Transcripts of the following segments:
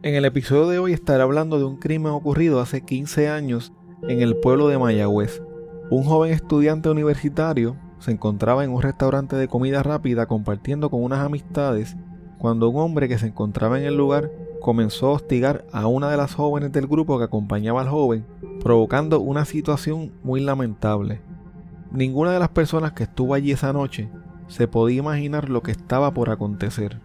En el episodio de hoy estaré hablando de un crimen ocurrido hace 15 años en el pueblo de Mayagüez. Un joven estudiante universitario se encontraba en un restaurante de comida rápida compartiendo con unas amistades cuando un hombre que se encontraba en el lugar comenzó a hostigar a una de las jóvenes del grupo que acompañaba al joven, provocando una situación muy lamentable. Ninguna de las personas que estuvo allí esa noche se podía imaginar lo que estaba por acontecer.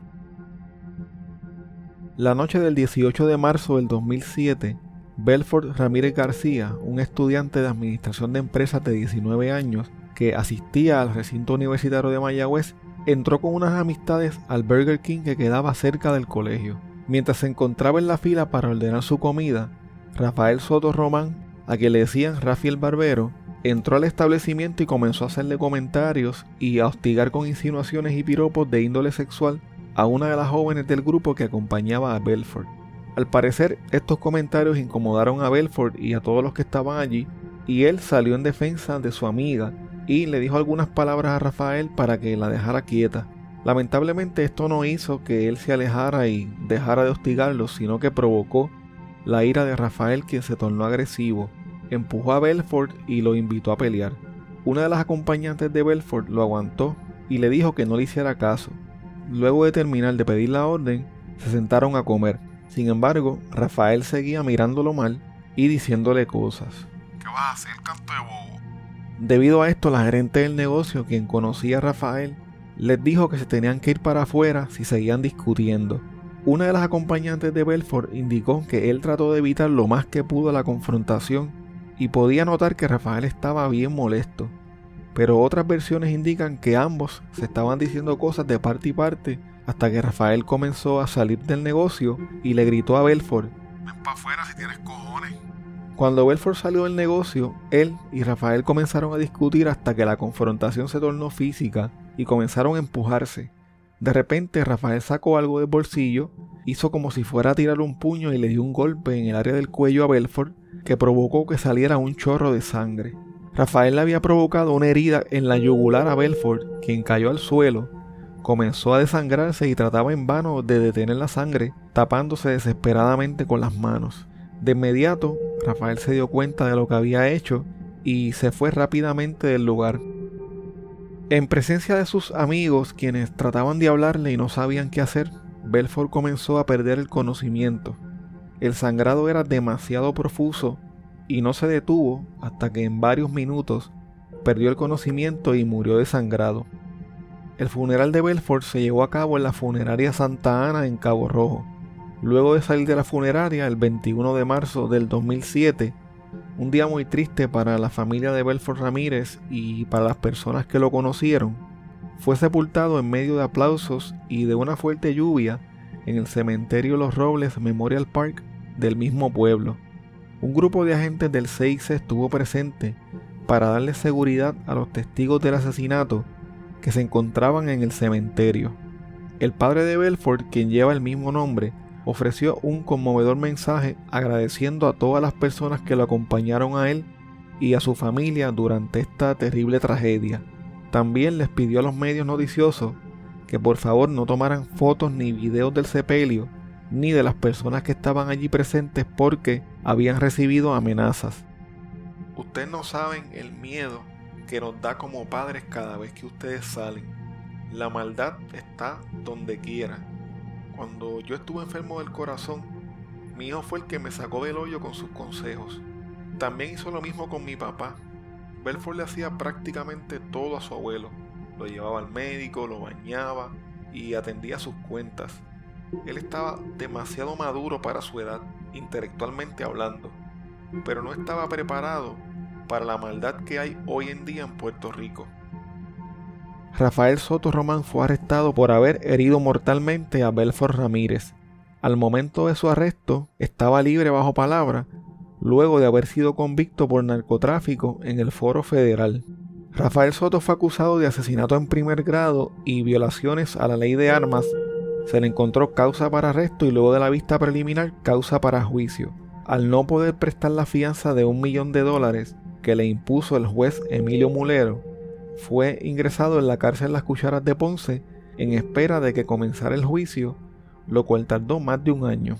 La noche del 18 de marzo del 2007, Belfort Ramírez García, un estudiante de administración de empresas de 19 años que asistía al recinto universitario de Mayagüez, entró con unas amistades al Burger King que quedaba cerca del colegio. Mientras se encontraba en la fila para ordenar su comida, Rafael Soto Román, a quien le decían Rafael Barbero, entró al establecimiento y comenzó a hacerle comentarios y a hostigar con insinuaciones y piropos de índole sexual a una de las jóvenes del grupo que acompañaba a Belfort. Al parecer, estos comentarios incomodaron a Belfort y a todos los que estaban allí, y él salió en defensa de su amiga y le dijo algunas palabras a Rafael para que la dejara quieta. Lamentablemente esto no hizo que él se alejara y dejara de hostigarlo, sino que provocó la ira de Rafael quien se tornó agresivo, empujó a Belfort y lo invitó a pelear. Una de las acompañantes de Belfort lo aguantó y le dijo que no le hiciera caso, Luego de terminar de pedir la orden, se sentaron a comer. Sin embargo, Rafael seguía mirándolo mal y diciéndole cosas. ¿Qué vas a hacer, canto de bobo? Debido a esto, la gerente del negocio, quien conocía a Rafael, les dijo que se tenían que ir para afuera si seguían discutiendo. Una de las acompañantes de Belfort indicó que él trató de evitar lo más que pudo la confrontación y podía notar que Rafael estaba bien molesto pero otras versiones indican que ambos se estaban diciendo cosas de parte y parte hasta que Rafael comenzó a salir del negocio y le gritó a Belfort: Ven para afuera si tienes cojones. Cuando Belfort salió del negocio, él y Rafael comenzaron a discutir hasta que la confrontación se tornó física y comenzaron a empujarse. De repente Rafael sacó algo del bolsillo, hizo como si fuera a tirar un puño y le dio un golpe en el área del cuello a Belfort que provocó que saliera un chorro de sangre. Rafael le había provocado una herida en la yugular a Belfort, quien cayó al suelo, comenzó a desangrarse y trataba en vano de detener la sangre, tapándose desesperadamente con las manos. De inmediato, Rafael se dio cuenta de lo que había hecho y se fue rápidamente del lugar. En presencia de sus amigos, quienes trataban de hablarle y no sabían qué hacer, Belfort comenzó a perder el conocimiento. El sangrado era demasiado profuso y no se detuvo hasta que en varios minutos perdió el conocimiento y murió desangrado. El funeral de Belfort se llevó a cabo en la funeraria Santa Ana en Cabo Rojo. Luego de salir de la funeraria el 21 de marzo del 2007, un día muy triste para la familia de Belfort Ramírez y para las personas que lo conocieron, fue sepultado en medio de aplausos y de una fuerte lluvia en el cementerio Los Robles Memorial Park del mismo pueblo. Un grupo de agentes del CIC estuvo presente para darle seguridad a los testigos del asesinato que se encontraban en el cementerio. El padre de Belfort, quien lleva el mismo nombre, ofreció un conmovedor mensaje agradeciendo a todas las personas que lo acompañaron a él y a su familia durante esta terrible tragedia. También les pidió a los medios noticiosos que por favor no tomaran fotos ni videos del sepelio ni de las personas que estaban allí presentes porque habían recibido amenazas. Ustedes no saben el miedo que nos da como padres cada vez que ustedes salen. La maldad está donde quiera. Cuando yo estuve enfermo del corazón, mi hijo fue el que me sacó del hoyo con sus consejos. También hizo lo mismo con mi papá. Belfort le hacía prácticamente todo a su abuelo. Lo llevaba al médico, lo bañaba y atendía sus cuentas. Él estaba demasiado maduro para su edad, intelectualmente hablando, pero no estaba preparado para la maldad que hay hoy en día en Puerto Rico. Rafael Soto Román fue arrestado por haber herido mortalmente a Belfort Ramírez. Al momento de su arresto estaba libre bajo palabra, luego de haber sido convicto por narcotráfico en el foro federal. Rafael Soto fue acusado de asesinato en primer grado y violaciones a la ley de armas. Se le encontró causa para arresto y luego de la vista preliminar causa para juicio. Al no poder prestar la fianza de un millón de dólares, que le impuso el juez Emilio Mulero, fue ingresado en la cárcel Las Cucharas de Ponce en espera de que comenzara el juicio, lo cual tardó más de un año.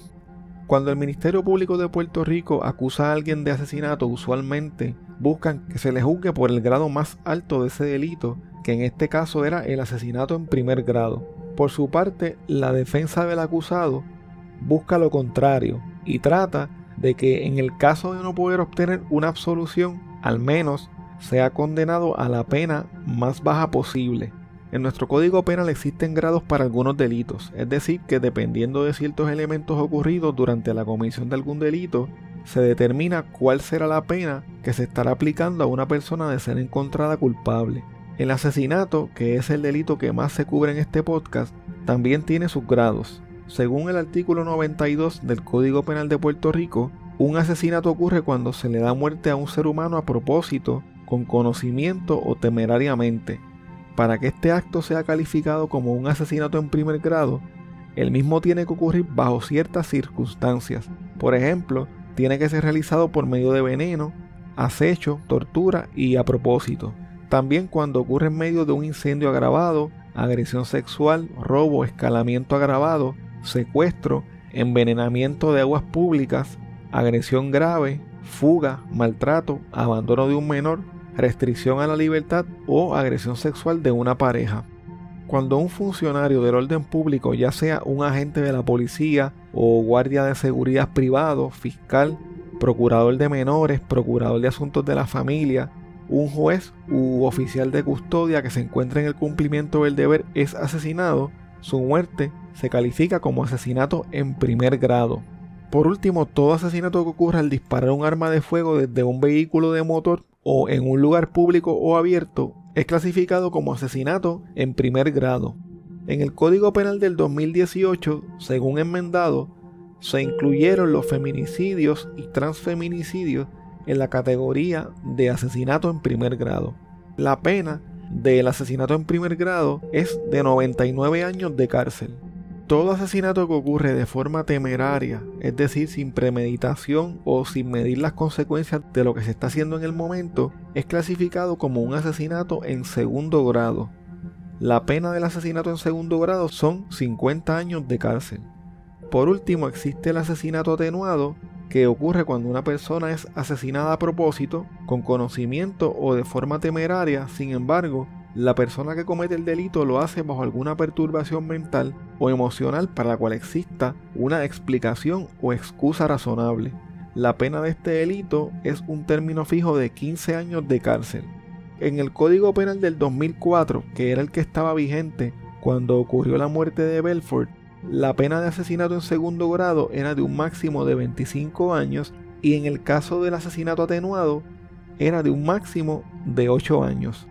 Cuando el Ministerio Público de Puerto Rico acusa a alguien de asesinato, usualmente buscan que se le juzgue por el grado más alto de ese delito, que en este caso era el asesinato en primer grado. Por su parte, la defensa del acusado busca lo contrario y trata de que en el caso de no poder obtener una absolución, al menos sea condenado a la pena más baja posible. En nuestro código penal existen grados para algunos delitos, es decir, que dependiendo de ciertos elementos ocurridos durante la comisión de algún delito, se determina cuál será la pena que se estará aplicando a una persona de ser encontrada culpable. El asesinato, que es el delito que más se cubre en este podcast, también tiene sus grados. Según el artículo 92 del Código Penal de Puerto Rico, un asesinato ocurre cuando se le da muerte a un ser humano a propósito, con conocimiento o temerariamente. Para que este acto sea calificado como un asesinato en primer grado, el mismo tiene que ocurrir bajo ciertas circunstancias. Por ejemplo, tiene que ser realizado por medio de veneno, acecho, tortura y a propósito. También cuando ocurre en medio de un incendio agravado, agresión sexual, robo, escalamiento agravado, secuestro, envenenamiento de aguas públicas, agresión grave, fuga, maltrato, abandono de un menor, restricción a la libertad o agresión sexual de una pareja. Cuando un funcionario del orden público, ya sea un agente de la policía o guardia de seguridad privado, fiscal, procurador de menores, procurador de asuntos de la familia, un juez u oficial de custodia que se encuentra en el cumplimiento del deber es asesinado, su muerte se califica como asesinato en primer grado. Por último, todo asesinato que ocurra al disparar un arma de fuego desde un vehículo de motor o en un lugar público o abierto es clasificado como asesinato en primer grado. En el Código Penal del 2018, según enmendado, se incluyeron los feminicidios y transfeminicidios en la categoría de asesinato en primer grado. La pena del asesinato en primer grado es de 99 años de cárcel. Todo asesinato que ocurre de forma temeraria, es decir, sin premeditación o sin medir las consecuencias de lo que se está haciendo en el momento, es clasificado como un asesinato en segundo grado. La pena del asesinato en segundo grado son 50 años de cárcel. Por último, existe el asesinato atenuado, que ocurre cuando una persona es asesinada a propósito, con conocimiento o de forma temeraria, sin embargo, la persona que comete el delito lo hace bajo alguna perturbación mental o emocional para la cual exista una explicación o excusa razonable. La pena de este delito es un término fijo de 15 años de cárcel. En el Código Penal del 2004, que era el que estaba vigente cuando ocurrió la muerte de Belfort, la pena de asesinato en segundo grado era de un máximo de 25 años y en el caso del asesinato atenuado era de un máximo de 8 años.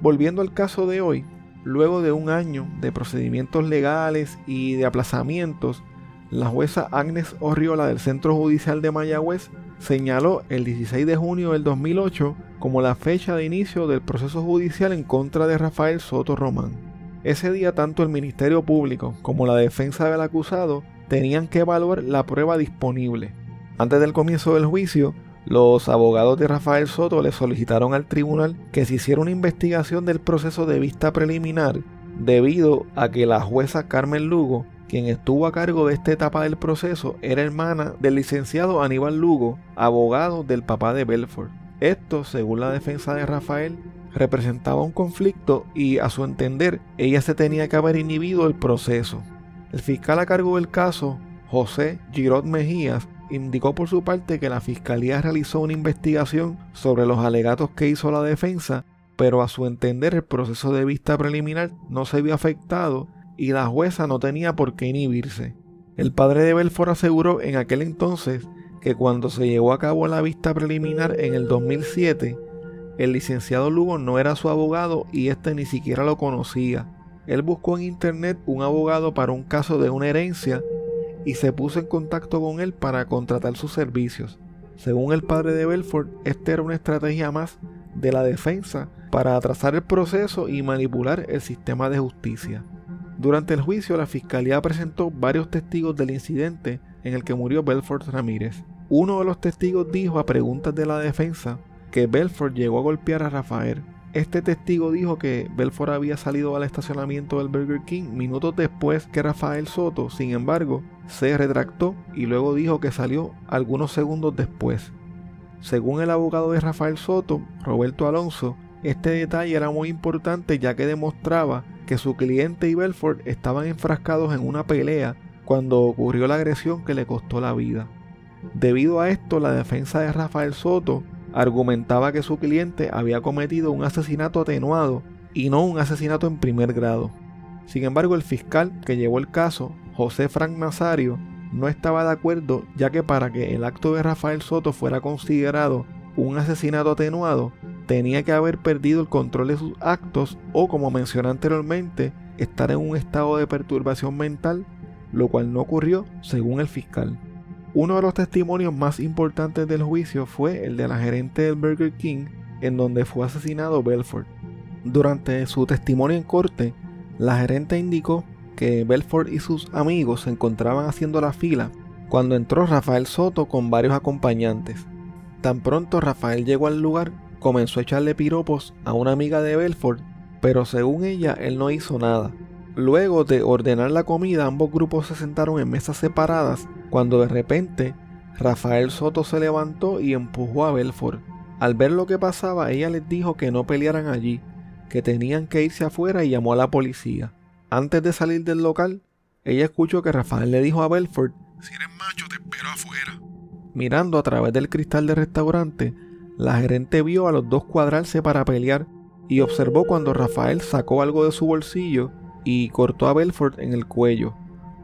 Volviendo al caso de hoy, luego de un año de procedimientos legales y de aplazamientos, la jueza Agnes Orriola del Centro Judicial de Mayagüez señaló el 16 de junio del 2008 como la fecha de inicio del proceso judicial en contra de Rafael Soto Román. Ese día tanto el Ministerio Público como la defensa del acusado tenían que evaluar la prueba disponible. Antes del comienzo del juicio, los abogados de Rafael Soto le solicitaron al tribunal que se hiciera una investigación del proceso de vista preliminar debido a que la jueza Carmen Lugo, quien estuvo a cargo de esta etapa del proceso, era hermana del licenciado Aníbal Lugo, abogado del papá de Belfort. Esto, según la defensa de Rafael, representaba un conflicto y a su entender ella se tenía que haber inhibido el proceso. El fiscal a cargo del caso, José Girot Mejías, indicó por su parte que la Fiscalía realizó una investigación sobre los alegatos que hizo la defensa, pero a su entender el proceso de vista preliminar no se vio afectado y la jueza no tenía por qué inhibirse. El padre de Belfort aseguró en aquel entonces que cuando se llevó a cabo la vista preliminar en el 2007, el licenciado Lugo no era su abogado y éste ni siquiera lo conocía. Él buscó en internet un abogado para un caso de una herencia y se puso en contacto con él para contratar sus servicios. Según el padre de Belfort, esta era una estrategia más de la defensa para atrasar el proceso y manipular el sistema de justicia. Durante el juicio, la fiscalía presentó varios testigos del incidente en el que murió Belfort Ramírez. Uno de los testigos dijo a preguntas de la defensa que Belfort llegó a golpear a Rafael, este testigo dijo que Belfort había salido al estacionamiento del Burger King minutos después que Rafael Soto, sin embargo, se retractó y luego dijo que salió algunos segundos después. Según el abogado de Rafael Soto, Roberto Alonso, este detalle era muy importante ya que demostraba que su cliente y Belfort estaban enfrascados en una pelea cuando ocurrió la agresión que le costó la vida. Debido a esto, la defensa de Rafael Soto argumentaba que su cliente había cometido un asesinato atenuado y no un asesinato en primer grado. Sin embargo, el fiscal que llevó el caso, José Frank Nazario, no estaba de acuerdo ya que para que el acto de Rafael Soto fuera considerado un asesinato atenuado, tenía que haber perdido el control de sus actos o, como mencioné anteriormente, estar en un estado de perturbación mental, lo cual no ocurrió según el fiscal. Uno de los testimonios más importantes del juicio fue el de la gerente del Burger King, en donde fue asesinado Belfort. Durante su testimonio en corte, la gerente indicó que Belfort y sus amigos se encontraban haciendo la fila cuando entró Rafael Soto con varios acompañantes. Tan pronto Rafael llegó al lugar, comenzó a echarle piropos a una amiga de Belfort, pero según ella él no hizo nada. Luego de ordenar la comida, ambos grupos se sentaron en mesas separadas cuando de repente Rafael Soto se levantó y empujó a Belfort. Al ver lo que pasaba, ella les dijo que no pelearan allí, que tenían que irse afuera y llamó a la policía. Antes de salir del local, ella escuchó que Rafael le dijo a Belfort, Si eres macho, te espero afuera. Mirando a través del cristal del restaurante, la gerente vio a los dos cuadrarse para pelear y observó cuando Rafael sacó algo de su bolsillo y cortó a Belfort en el cuello.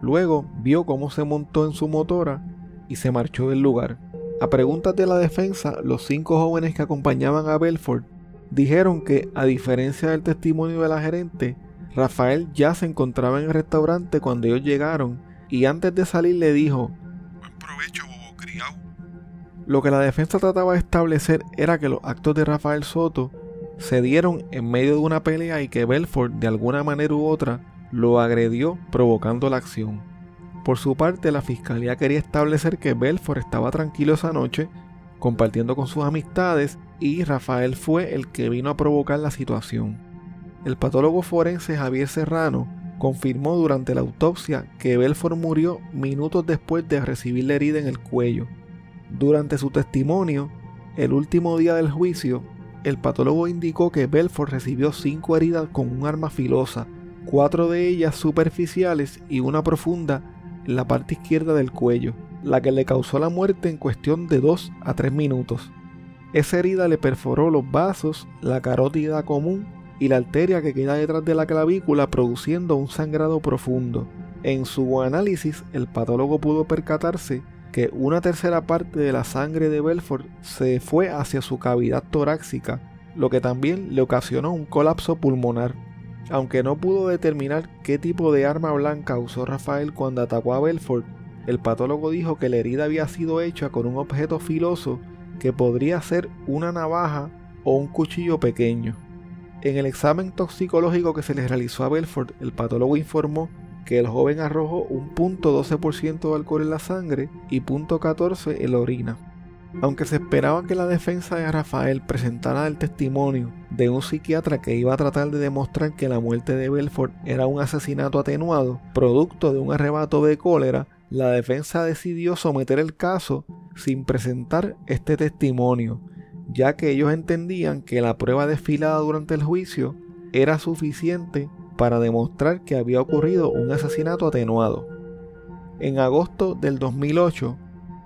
Luego vio cómo se montó en su motora y se marchó del lugar. A preguntas de la defensa, los cinco jóvenes que acompañaban a Belfort dijeron que, a diferencia del testimonio de la gerente, Rafael ya se encontraba en el restaurante cuando ellos llegaron y antes de salir le dijo Buen provecho, bobo criado. Lo que la defensa trataba de establecer era que los actos de Rafael Soto se dieron en medio de una pelea y que Belfort de alguna manera u otra lo agredió provocando la acción. Por su parte, la fiscalía quería establecer que Belfort estaba tranquilo esa noche, compartiendo con sus amistades, y Rafael fue el que vino a provocar la situación. El patólogo forense Javier Serrano confirmó durante la autopsia que Belfort murió minutos después de recibir la herida en el cuello. Durante su testimonio, el último día del juicio, el patólogo indicó que Belfort recibió cinco heridas con un arma filosa, cuatro de ellas superficiales y una profunda en la parte izquierda del cuello, la que le causó la muerte en cuestión de 2 a 3 minutos. Esa herida le perforó los vasos, la carótida común y la arteria que queda detrás de la clavícula produciendo un sangrado profundo. En su análisis, el patólogo pudo percatarse que una tercera parte de la sangre de Belfort se fue hacia su cavidad torácica, lo que también le ocasionó un colapso pulmonar. Aunque no pudo determinar qué tipo de arma blanca usó Rafael cuando atacó a Belfort, el patólogo dijo que la herida había sido hecha con un objeto filoso que podría ser una navaja o un cuchillo pequeño. En el examen toxicológico que se le realizó a Belfort, el patólogo informó que el joven arrojó un .12% de alcohol en la sangre y .14 en la orina. Aunque se esperaba que la defensa de Rafael presentara el testimonio de un psiquiatra que iba a tratar de demostrar que la muerte de Belfort era un asesinato atenuado, producto de un arrebato de cólera, la defensa decidió someter el caso sin presentar este testimonio, ya que ellos entendían que la prueba desfilada durante el juicio era suficiente para demostrar que había ocurrido un asesinato atenuado. En agosto del 2008,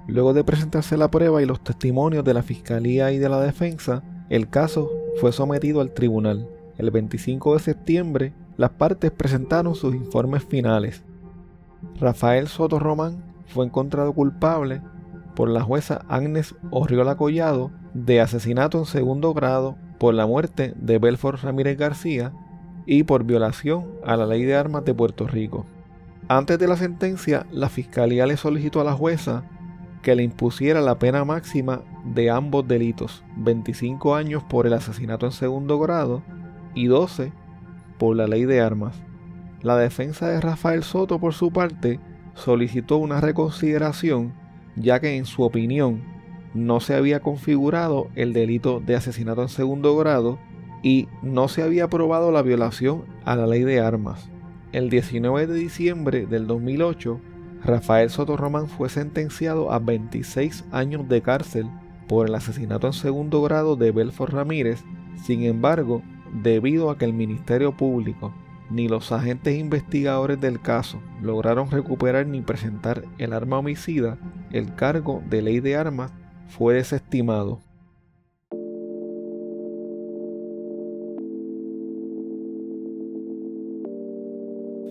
luego de presentarse la prueba y los testimonios de la Fiscalía y de la defensa, el caso fue sometido al tribunal. El 25 de septiembre, las partes presentaron sus informes finales. Rafael Soto Román fue encontrado culpable por la jueza Agnes Orriola Collado de asesinato en segundo grado por la muerte de Belfort Ramírez García y por violación a la ley de armas de Puerto Rico. Antes de la sentencia, la fiscalía le solicitó a la jueza que le impusiera la pena máxima de ambos delitos, 25 años por el asesinato en segundo grado y 12 por la ley de armas. La defensa de Rafael Soto, por su parte, solicitó una reconsideración, ya que en su opinión no se había configurado el delito de asesinato en segundo grado y no se había aprobado la violación a la ley de armas. El 19 de diciembre del 2008, Rafael Soto Román fue sentenciado a 26 años de cárcel por el asesinato en segundo grado de Belfort Ramírez. Sin embargo, debido a que el Ministerio Público ni los agentes investigadores del caso lograron recuperar ni presentar el arma homicida, el cargo de ley de armas fue desestimado.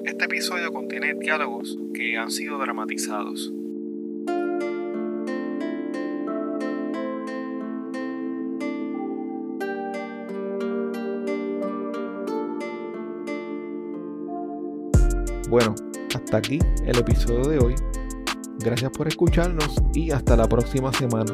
Este contiene diálogos que han sido dramatizados. Bueno, hasta aquí el episodio de hoy. Gracias por escucharnos y hasta la próxima semana.